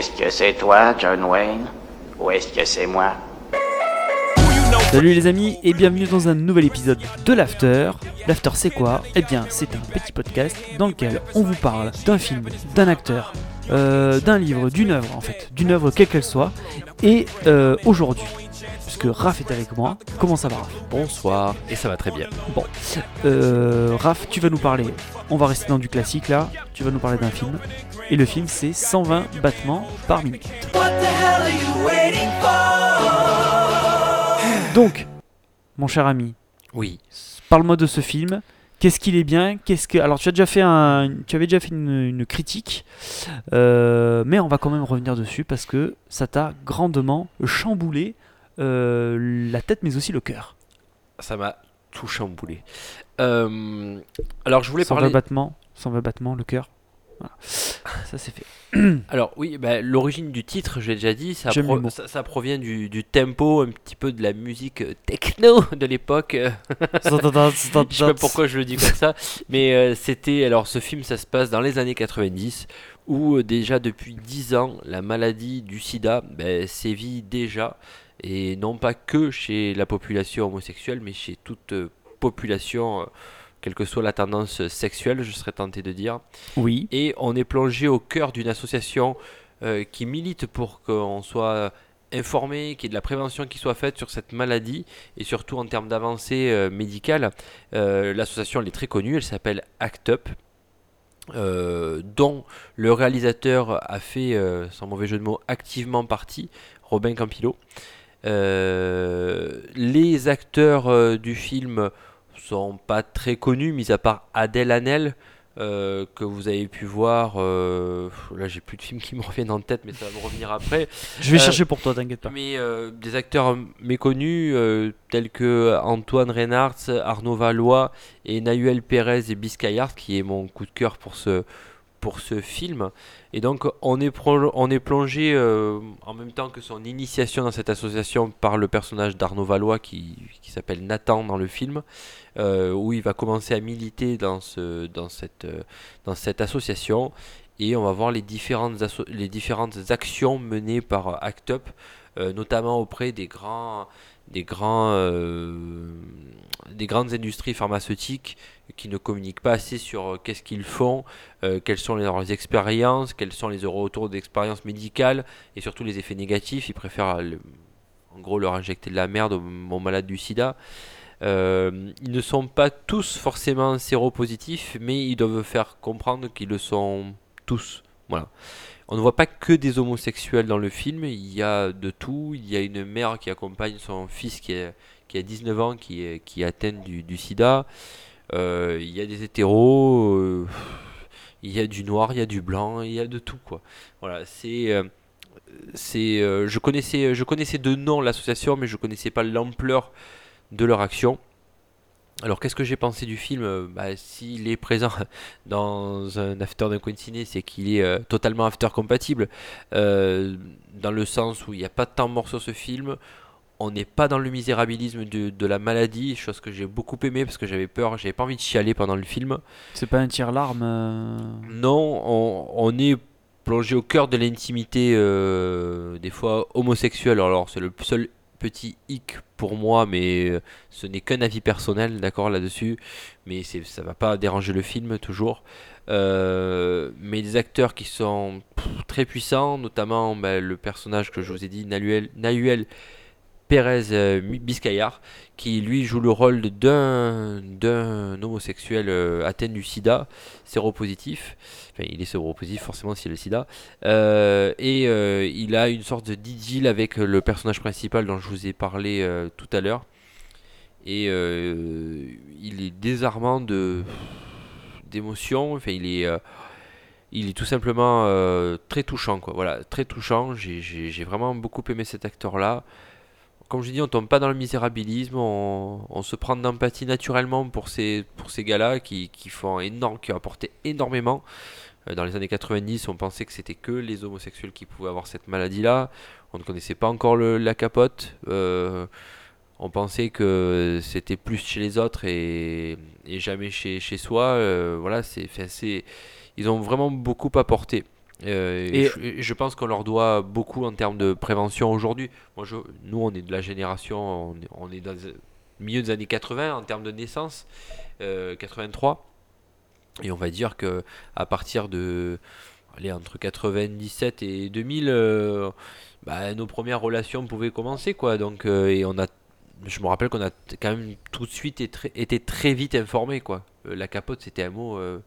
Est-ce que c'est toi, John Wayne? Ou est-ce que c'est moi? Salut les amis et bienvenue dans un nouvel épisode de l'After. L'After c'est quoi? Eh bien c'est un petit podcast dans lequel on vous parle d'un film, d'un acteur, euh, d'un livre, d'une œuvre en fait, d'une œuvre quelle qu'elle soit. Et euh, aujourd'hui, puisque Raph est avec moi, comment ça va Raph? Bonsoir, et ça va très bien. Bon, euh, Raph, tu vas nous parler, on va rester dans du classique là, tu vas nous parler d'un film. Et le film c'est 120 battements par minute. Donc, mon cher ami, Oui, parle-moi de ce film. Qu'est-ce qu'il est bien? Qu'est-ce que alors tu as déjà fait un, tu avais déjà fait une, une critique, euh, mais on va quand même revenir dessus parce que ça t'a grandement chamboulé euh, la tête mais aussi le cœur. ça m'a tout chamboulé. Euh, alors, je voulais 120 parler. battements, 120 battements, le cœur. Voilà. Ça c'est fait. Alors, oui, bah, l'origine du titre, j'ai déjà dit, ça, pro- ça, ça provient du, du tempo, un petit peu de la musique euh, techno de l'époque. euh, Je sais pas pourquoi je le dis comme ça, mais euh, c'était. Alors, ce film, ça se passe dans les années 90, où euh, déjà depuis 10 ans, la maladie du sida ben, sévit déjà, et non pas que chez la population homosexuelle, mais chez toute euh, population, euh, quelle que soit la tendance sexuelle, je serais tenté de dire. Oui. Et on est plongé au cœur d'une association euh, qui milite pour qu'on soit informé, qu'il y ait de la prévention qui soit faite sur cette maladie et surtout en termes d'avancée euh, médicale. Euh, L'association elle est très connue, elle s'appelle ACT UP. euh, dont le réalisateur a fait, euh, sans mauvais jeu de mots, activement partie, Robin Campillo. Euh, les acteurs euh, du film sont pas très connus, mis à part Adèle Hanel, euh, que vous avez pu voir. euh, là, j'ai plus de films qui me reviennent en tête, mais ça va me revenir après. Je vais Euh, chercher pour toi, t'inquiète pas. Mais des acteurs méconnus tels que Antoine Reynards, Arnaud Valois et Nahuel Pérez et Biscayart, qui est mon coup de cœur pour ce, pour ce film. Et donc, on est, plongé euh, en même temps que son initiation dans cette association par le personnage d'Arnaud Valois qui, qui s'appelle Nathan dans le film, euh, où il va commencer à militer dans, ce, dans, cette, euh, dans cette association. Et on va voir les différentes, les différentes actions menées par ACT UP, notamment auprès des grands, des grands, euh, des grandes industries pharmaceutiques qui ne communiquent pas assez sur euh, qu'est-ce qu'ils font, euh, quelles sont leurs expériences, quels sont les retours d'expérience médicale et surtout les effets négatifs. Ils préfèrent en gros leur injecter de la merde aux, aux malades du sida. Ils ne sont pas tous forcément séropositifs, mais ils doivent faire comprendre qu'ils le sont tous. Voilà. On ne voit pas que des homosexuels dans le film, il y a de tout. Il y a une mère qui accompagne son fils qui, a 19 ans, qui atteint du, sida. Euh, il y a des hétéros, euh, il y a du noir, il y a du blanc, il y a de tout quoi. Voilà, c'est c'est euh, je connaissais je connaissais de nom l'association mais je connaissais pas l'ampleur de leur action. Alors qu'est-ce que j'ai pensé du film? Bah, S'il est présent dans un after d'un coin de ciné, c'est qu'il est euh, totalement after compatible, euh, dans le sens où il n'y a pas de temps mort sur ce film. On n'est pas dans le misérabilisme de, de la maladie, chose que j'ai beaucoup aimé parce que j'avais peur, j'avais pas envie de chialer pendant le film. C'est pas un tir-larme. euh, Non, on, on est plongé au cœur de l'intimité, des fois homosexuelle. Alors, c'est le seul petit hic pour moi, mais euh, ce n'est qu'un avis personnel, d'accord, là-dessus. Mais ça va pas déranger le film, toujours. Euh, mais des acteurs qui sont très puissants, notamment bah, le personnage que je vous ai dit, Nahuel Pérez euh, Biscayar, qui lui joue le rôle d'un, d'un homosexuel euh, atteint du sida, séropositif. Enfin, il est séropositif forcément s'il a le sida. Euh, et il a une sorte de avec le personnage principal dont je vous ai parlé tout à l'heure. Et il est désarmant de d'émotion. Enfin, il est, il est tout simplement très touchant. Voilà, très touchant. J'ai- vraiment beaucoup aimé cet acteur-là. Comme je dis, on tombe pas dans le misérabilisme, on, se prend d'empathie naturellement pour ces, gars-là qui, ont apporté énormément. Euh, Dans les années 90, on pensait que c'était que les homosexuels qui pouvaient avoir cette maladie-là. On ne connaissait pas encore le- la capote. Euh, on pensait que c'était plus chez les autres et, jamais chez, soi. Euh, voilà, c'est, ils ont vraiment beaucoup apporté. Euh, Et- je, pense qu'on leur doit beaucoup en termes de prévention aujourd'hui. Moi, je, nous, on est de la génération, on est, on est dans le milieu des années 80 en termes de naissance, euh, 83. Et on va dire que à partir de, allez, entre 97 et 2000, euh, bah, nos premières relations pouvaient commencer, quoi. Donc, euh, et on a, je me rappelle qu'on a quand même tout de suite été, très- été très vite informés, quoi. Euh, la capote, c'était un mot. euh,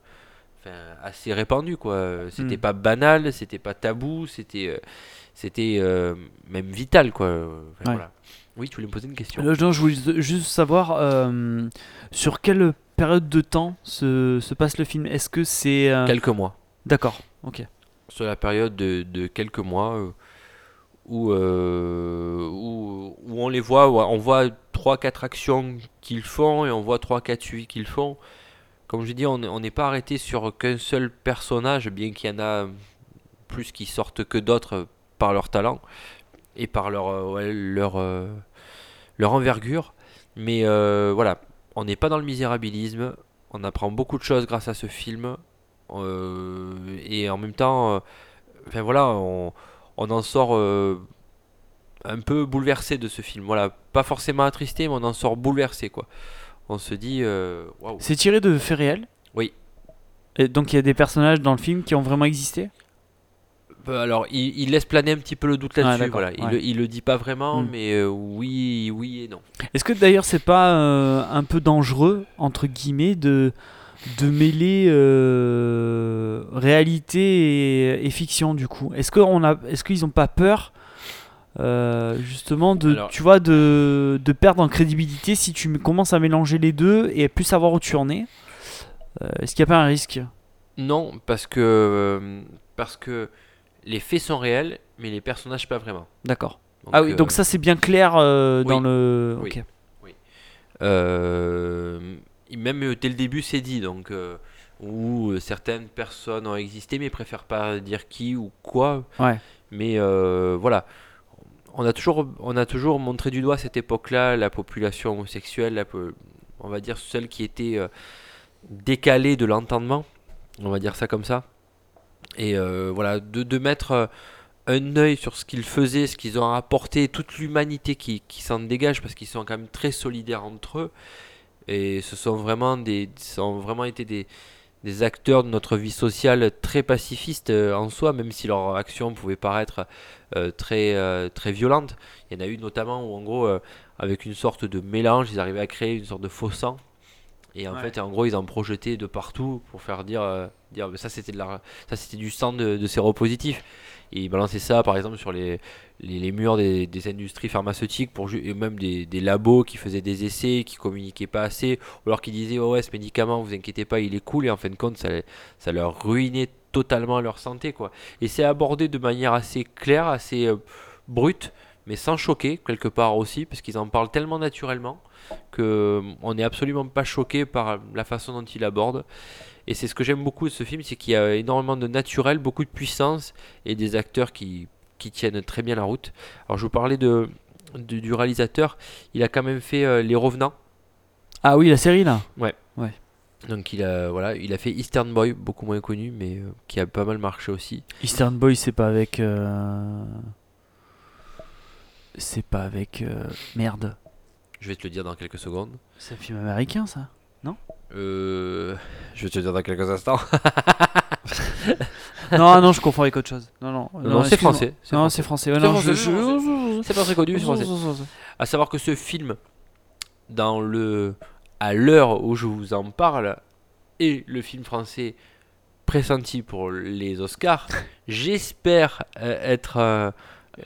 assez répandu quoi c'était Mm. pas banal c'était pas tabou c'était euh, c'était euh, même vital quoi Enfin, Ouais. voilà. oui tu voulais me poser une question Euh, non, je voulais juste savoir euh, sur quelle période de temps se, se passe le film? Est-ce que c'est. quelques mois D'accord, ok. sur la période de, de quelques mois où, où où on les voit on voit trois quatre actions qu'ils font et on voit trois quatre suivis qu'ils font comme je dis on est- on n'est pas arrêté sur qu'un seul personnage bien qu'il y en a plus qui sortent que d'autres par leur talent et par leur euh, euh, envergure. Mais euh, voilà on n'est pas dans le misérabilisme on apprend beaucoup de choses grâce à ce film et en même temps enfin voilà on, en sort un peu bouleversé de ce film. Voilà pas forcément attristé mais on en sort bouleversé quoi on se dit euh, C'est tiré de faits réels Oui. Et donc il y a des personnages dans le film qui ont vraiment existé Bah, Alors, il, il laisse planer un petit peu le doute Ah, là-dessus. voilà. il, ouais. le, il le dit pas vraiment, Mm. mais euh, oui, oui et non. Est-ce que d'ailleurs c'est pas euh, un peu dangereux, entre guillemets, de, de mêler euh, réalité et, et fiction du coup? Est-ce qu'on a, est-ce qu'ils ont pas peur euh, justement de, Alors- tu vois, de, de perdre en crédibilité si tu commences à mélanger les deux et plus savoir où tu en es Euh, Est-ce qu'il n'y a pas un risque? Non, parce que euh, parce que les faits sont réels, mais les personnages pas vraiment. D'accord. Ah oui, euh, donc ça c'est bien clair dans oui. le. Oui. Ok. euh, même dès le début, c'est dit. Donc, où certaines personnes ont existé, mais préfèrent pas dire qui ou quoi. Ouais. Mais voilà. On a, toujours, on a toujours montré du doigt cette époque-là la population homosexuelle, on va dire celle qui était euh, décalée de l'entendement, on va dire ça comme ça. Et euh, voilà, de, mettre euh, un œil sur ce qu'ils faisaient, ce qu'ils ont apporté, toute l'humanité qui, s'en dégage, parce qu'ils sont quand même très solidaires entre eux. Et ce sont vraiment, des, ce sont vraiment été des, des acteurs de notre vie sociale très pacifistes euh, en soi, même si leur action pouvait paraître euh, très, euh, très violente. Il y en a eu notamment où, en gros, avec une sorte de mélange, ils arrivaient à créer une sorte de faux sang. Et en Ouais. fait, en gros, ils en projetaient de partout pour faire dire, dire ça c'était de la, ça c'était du sang de, de séropositif. Et ils balançaient ça, par exemple, sur les, les, murs des, industries pharmaceutiques pour et même des, labos qui faisaient des essais, qui communiquaient pas assez, ou alors qui disaient oh ouais ce médicament, vous inquiétez pas, il est cool, et en fin de compte, ça, ça leur ruinait totalement leur santé quoi. Et c'est abordé de manière assez claire, assez euh, brute, mais sans choquer quelque part aussi, parce qu'ils en parlent tellement naturellement que euh, on n'est absolument pas choqué par la façon dont il aborde. Et c'est ce que j'aime beaucoup de ce film, c'est qu'il y a énormément de naturel, beaucoup de puissance et des acteurs qui, qui tiennent très bien la route. Alors je vous parlais de, de- du réalisateur, il a quand même fait euh, Les Revenants. Ah oui, la série là? Donc il a voilà, il a fait Eastern Boy, beaucoup moins connu, mais euh, qui a pas mal marché aussi. Eastern Boy, c'est pas avec. euh, C'est pas avec. Merde. Je vais te le dire dans quelques secondes. C'est un film américain ça Euh, je vais te le dire dans quelques instants. Non, non, je confonds avec autre chose. Non, non. Non, c'est français. Non, français. c'est français. Ouais, non, je- C'est pas très connu, c'est français. À savoir que ce film, dans le, à l'heure où je vous en parle, est le film français pressenti pour les Oscars. J'espère euh, être euh,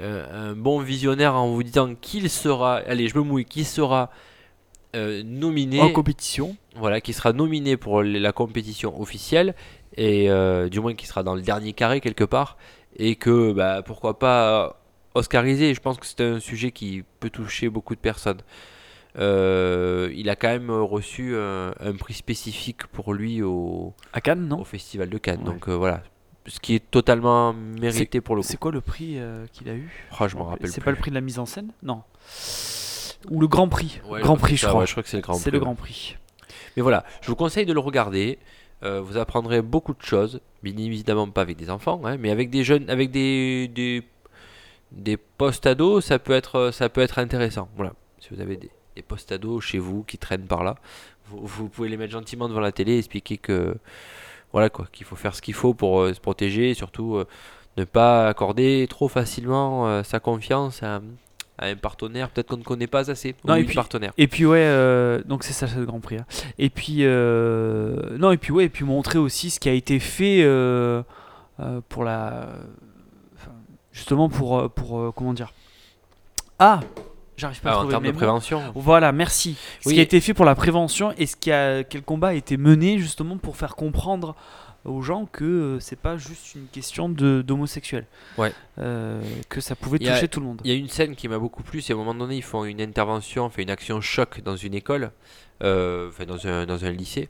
euh, un bon visionnaire en vous disant qu'il sera, allez, je me mouille, qu'il sera euh, nominé, En compétition. voilà, qui sera nominé pour la compétition officielle et euh, du moins qui sera dans le dernier carré quelque part et que bah, pourquoi pas oscarisé. Je pense que c'est un sujet qui peut toucher beaucoup de personnes. Euh, il a quand même reçu un, un prix spécifique pour lui au, À Cannes, non? au Festival de Cannes. Ouais. Donc euh, voilà, ce qui est totalement mérité pour le coup. C'est quoi le prix euh, qu'il a eu? Oh, je m'en rappelle C'est pas le prix de la mise en scène? Non. Ou le Grand Prix. Ouais, grand Prix, je crois. ouais, je crois que c'est le Grand C'est Prix. le ouais. Grand Prix. Mais voilà, je vous conseille de le regarder. Euh, vous apprendrez beaucoup de choses, bien évidemment pas avec des enfants, hein, mais avec des jeunes, avec des, des, des post-ados, ça peut être, ça peut être intéressant. Voilà, si vous avez des, des post-ados chez vous qui traînent par là, vous, vous pouvez les mettre gentiment devant la télé et expliquer que voilà quoi, qu'il faut faire ce qu'il faut pour euh, se protéger, et surtout euh, ne pas accorder trop facilement euh, sa confiance à, à un partenaire peut-être qu'on ne connaît pas assez ou Non, et puis- partenaire. Et puis ouais, euh, donc c'est ça, c'est le Grand Prix. hein. Et puis euh, non, et puis ouais, et puis montrer aussi ce qui a été fait euh, pour la, justement pour pour comment dire? Ah, j'arrive pas à Ah, en trouver termes mes de mots. prévention. Voilà, merci. Ce Oui. qui a été fait pour la prévention et ce qui a, quel combat a été mené justement pour faire comprendre aux gens que euh, c'est pas juste une question d'homosexuel. Ouais. Euh, que ça pouvait a- toucher tout le monde. Il y a une scène qui m'a beaucoup plu, c'est à un moment donné, ils font une intervention, enfin une action choc dans une école, euh, enfin dans un, dans un lycée,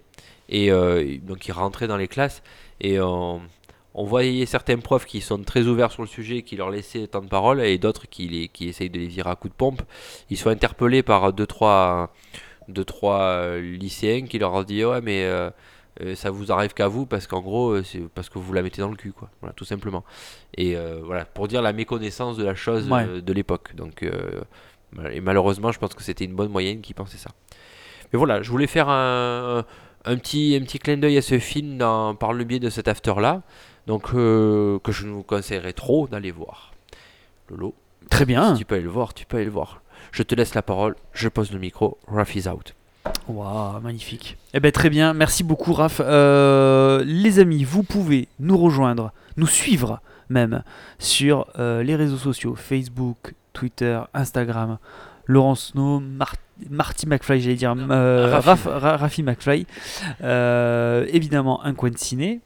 et euh, donc ils rentraient dans les classes, et on, on voyait certains profs qui sont très ouverts sur le sujet, qui leur laissaient tant de parole, et d'autres qui, les, qui essayent de les virer à coups de pompe. Ils sont interpellés par deux, trois, deux, trois euh, lycéens qui leur dit Ouais, mais euh, euh, ça vous arrive qu'à vous, parce qu'en gros, c'est parce que vous la mettez dans le cul, quoi. Voilà, tout simplement. Et euh, voilà, pour dire la méconnaissance de la chose Ouais. euh, de l'époque. Donc, et malheureusement, je pense que c'était une bonne moyenne qui pensait ça. Mais voilà, je voulais faire un, un petit, un petit clin d'œil à ce film dans- par le biais de cet after-là. Donc, euh, que je ne vous conseillerais trop d'aller voir. Lolo, Très bien. si tu peux aller le voir, tu peux aller le voir. Je te laisse la parole, je pose le micro, Raph is out. Waouh, magnifique. Eh ben très bien, merci beaucoup Raph. Euh, les amis, vous pouvez nous rejoindre, nous suivre même sur euh, les réseaux sociaux Facebook, Twitter, Instagram. Laurence No, Mar- Marty McFly, j'allais dire, euh. Raph- McFly. Évidemment, un coin de ciné.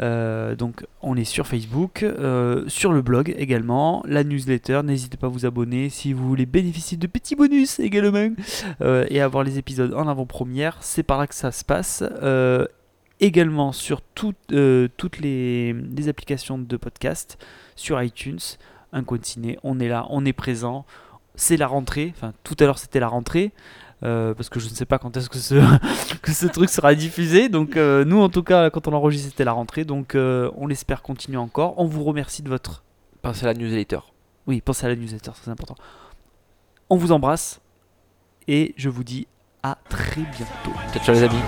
Euh, donc on est sur Facebook, euh, sur le blog également, la newsletter, n'hésitez pas à vous abonner si vous voulez bénéficier de petits bonus également. Euh, et avoir les épisodes en avant-première, c'est par là que ça se passe. Également sur tout- toutes les, applications de podcast, sur iTunes, un ciné, on est là, on est présent, c'est la rentrée, enfin tout à l'heure c'était la rentrée. Euh, parce que je ne sais pas quand est-ce que ce, que ce truc sera diffusé. Donc euh, nous en tout cas quand on enregistre c'était la rentrée. Donc euh, on l'espère continuer encore. On vous remercie de votre... Pensez à la newsletter. Oui, pensez à la newsletter, c'est important. On vous embrasse et je vous dis à très bientôt. Ciao, ciao les amis.